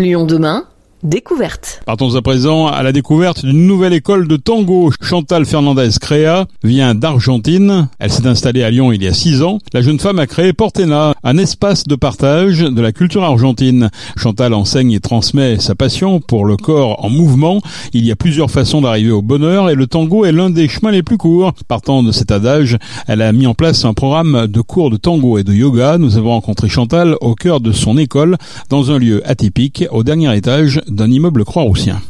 Lyon demain Découverte. Partons à présent à la découverte d'une nouvelle école de tango. Chantal Fernandez Créa vient d'Argentine. Elle s'est installée à Lyon il y a six ans. La jeune femme a créé Portena, un espace de partage de la culture argentine. Chantal enseigne et transmet sa passion pour le corps en mouvement. Il y a plusieurs façons d'arriver au bonheur et le tango est l'un des chemins les plus courts. Partant de cet adage, elle a mis en place un programme de cours de tango et de yoga. Nous avons rencontré Chantal au cœur de son école dans un lieu atypique au dernier étage d'un immeuble croix-roussien.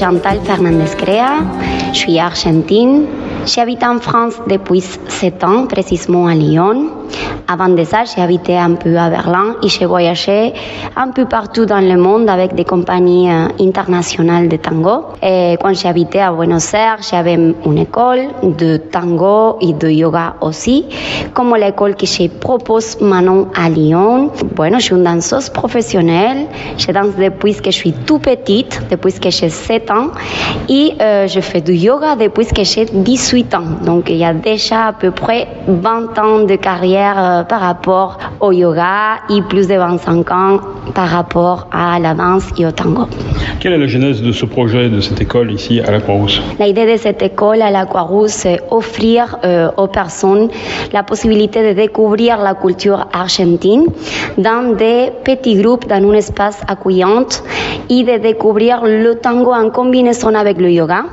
Chantal Fernandez Crea, je argentine. J'habite en France depuis 7 ans, précisément à Lyon. Avant de ça, j'ai habité un peu à Berlin et j'ai voyagé un peu partout dans le monde avec des compagnies euh, internationales de tango. Et quand habité à Buenos Aires, j'avais une école de tango et de yoga aussi, comme l'école que je propose maintenant à Lyon. Bueno, je suis une danseuse professionnelle. Je danse depuis que je suis tout petite, depuis que j'ai 7 ans. Et euh, je fais du yoga depuis que j'ai 18 ans. Donc il y a déjà à peu près 20 ans de carrière euh, par rapport au yoga et plus de 25 ans par rapport à la danse et au tango. Quelle est la genèse de ce projet, de cette école ici à la Croix-Rousse? La idée de cette école à la Croix-Rousse, c'est offrir euh, aux personnes la possibilité de découvrir la culture argentine dans des petits groupes, dans un espace accueillant et de découvrir le tango en combinaison avec le yoga.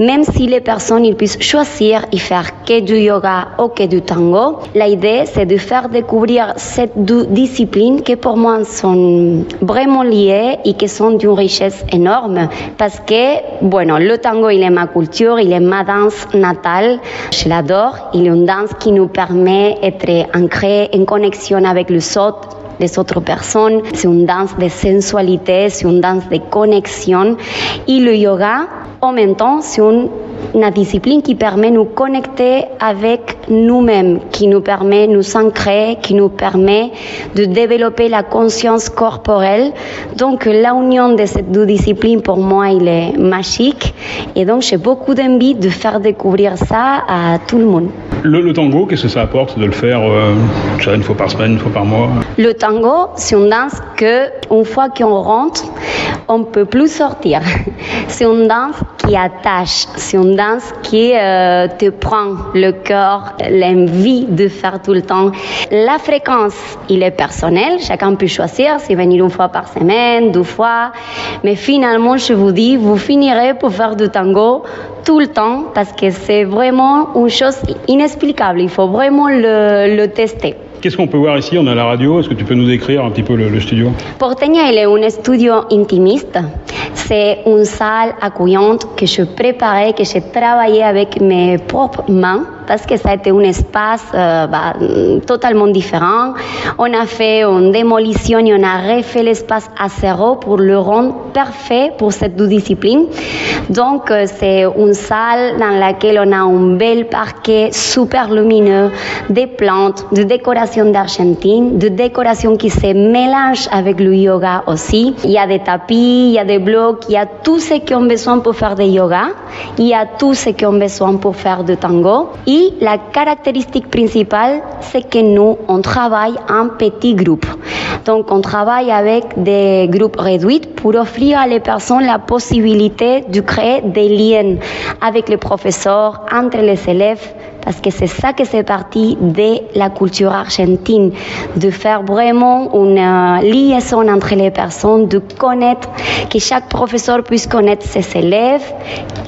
Même si les personnes ils puissent choisir et faire que du yoga ou que du tango, l'idée c'est de faire découvrir cette deux disciplines qui pour moi sont vraiment liées et qui sont d'une richesse énorme. Parce que, bueno, le tango il est ma culture, il est ma danse natale, je l'adore, il est une danse qui nous permet d'être ancré en connexion avec le sol des autres personnes. C'est une danse de sensualité, c'est une danse de connexion. Et le yoga, en même temps, c'est une, une discipline qui permet de nous connecter avec nous-mêmes, qui nous permet de nous ancrer, qui nous permet de développer la conscience corporelle. Donc, la union de ces deux disciplines, pour moi, il est magique. Et donc, j'ai beaucoup d'envie de faire découvrir ça à tout le monde. Le, le tango, qu'est-ce que ça apporte de le faire euh, une fois par semaine, une fois par mois? Le tango, c'est une danse que, une fois qu'on rentre, on peut plus sortir. C'est une danse qui attache, c'est une danse qui euh, te prend le cœur, l'envie de faire tout le temps. La fréquence, il est personnel, chacun peut choisir si venir une fois par semaine, deux fois, mais finalement, je vous dis, vous finirez pour faire du tango tout le temps parce que c'est vraiment une chose inexplicable. Il faut vraiment le tester. Qu'est-ce qu'on peut voir ici? On à la radio. Est-ce que tu peux nous décrire un petit peu le, le studio? Porteña, il est un studio intimiste. C'est une salle accueillante que je préparais, que j'ai travaillé avec mes propres mains parce que ça a été un espace euh, bah, totalement différent. On a fait une démolition et on a refait l'espace à zéro pour le rendre parfait pour cette deux disciplines. Donc, euh, c'est une salle dans laquelle on a un bel parquet super lumineux, des plantes, de décoration d'Argentine, de décoration qui se mélange avec le yoga aussi. Il y a des tapis, il y a des blocs, il y a tout ce qu'on a besoin pour faire du yoga, il y a tout ce qu'on a besoin pour faire du tango. La caractéristique principale, c'est que nous, on travaille en petits groupes. Donc, on travaille avec des groupes réduits pour offrir à les personnes la possibilité de créer des liens avec les professeurs, entre les élèves, parce que c'est ça que c'est parti de la culture argentine, de faire vraiment une euh, liaison entre les personnes, de connaître, que chaque professeur puisse connaître ses élèves,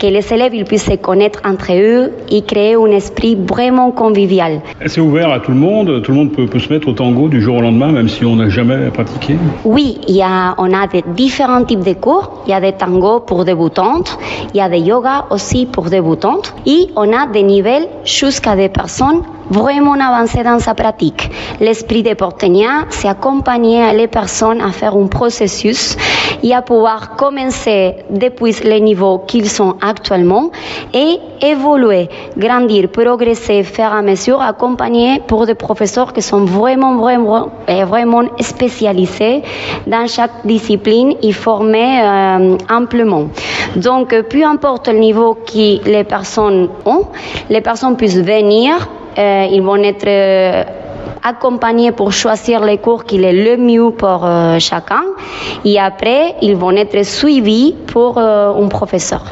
que les élèves ils puissent se connaître entre eux et créer un esprit vraiment convivial. C'est ouvert à tout le monde. Tout le monde peut, peut se mettre au tango du jour au lendemain, même si on n'a jamais pratiqué. Oui, y a, on a de différents types de cours. Il y a des tangos pour débutantes, il y a des yoga aussi pour débutantes et on a des niveaux jusqu'à des personnes vraiment avancer dans sa pratique. L'esprit de Portenia, c'est accompagner les personnes à faire un processus et à pouvoir commencer depuis les niveaux qu'ils sont actuellement et évoluer, grandir, progresser, faire à mesure, accompagner pour des professeurs qui sont vraiment, vraiment, vraiment spécialisés dans chaque discipline et formés euh, amplement. Donc, peu importe le niveau que les personnes ont, les personnes puissent venir, euh, ils vont être euh, accompagnés pour choisir les cours qui est le mieux pour euh, chacun et après ils vont être suivis pour euh, un professeur.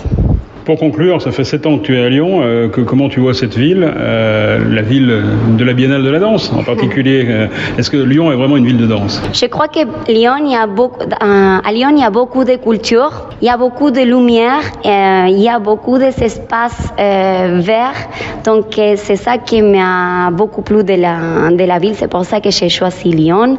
Pour conclure, ça fait sept ans que tu es à Lyon. Euh, que, comment tu vois cette ville, euh, la ville de la Biennale de la danse en particulier euh, Est-ce que Lyon est vraiment une ville de danse? Je crois que Lyon, il y a beaucoup, à Lyon, il y a beaucoup de culture, il y a beaucoup de lumière, il y a beaucoup d'espaces verts. Donc c'est ça qui m'a beaucoup plu de la, de la ville. C'est pour ça que j'ai choisi Lyon.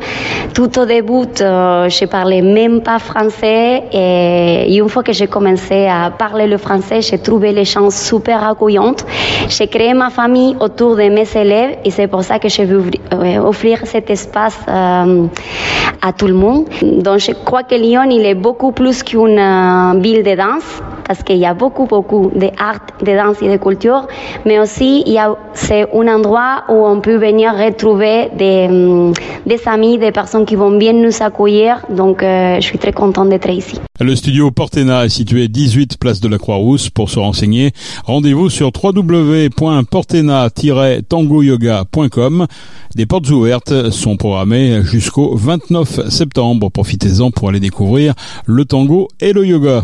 Tout au début, je parlais même pas français et une fois que j'ai commencé à parler le français, j'ai trouvé les chances super accueillantes. J'ai créé ma famille autour de mes élèves et c'est pour ça que je veux offrir cet espace à tout le monde. Donc je crois que Lyon, il est beaucoup plus qu'une euh, ville de danse parce qu'il y a beaucoup, beaucoup d'art, de danse et de culture, mais aussi c'est un endroit où on peut venir retrouver des, des amis, des personnes qui vont bien nous accueillir. Donc euh, je suis très contente d'être ici. Le studio Portena est situé 18 place de la Croix-Rousse. Pour se renseigner, rendez-vous sur www.portena-tangoyoga.com. Des portes ouvertes sont programmées jusqu'au 29 septembre. Profitez-en pour aller découvrir le tango et le yoga.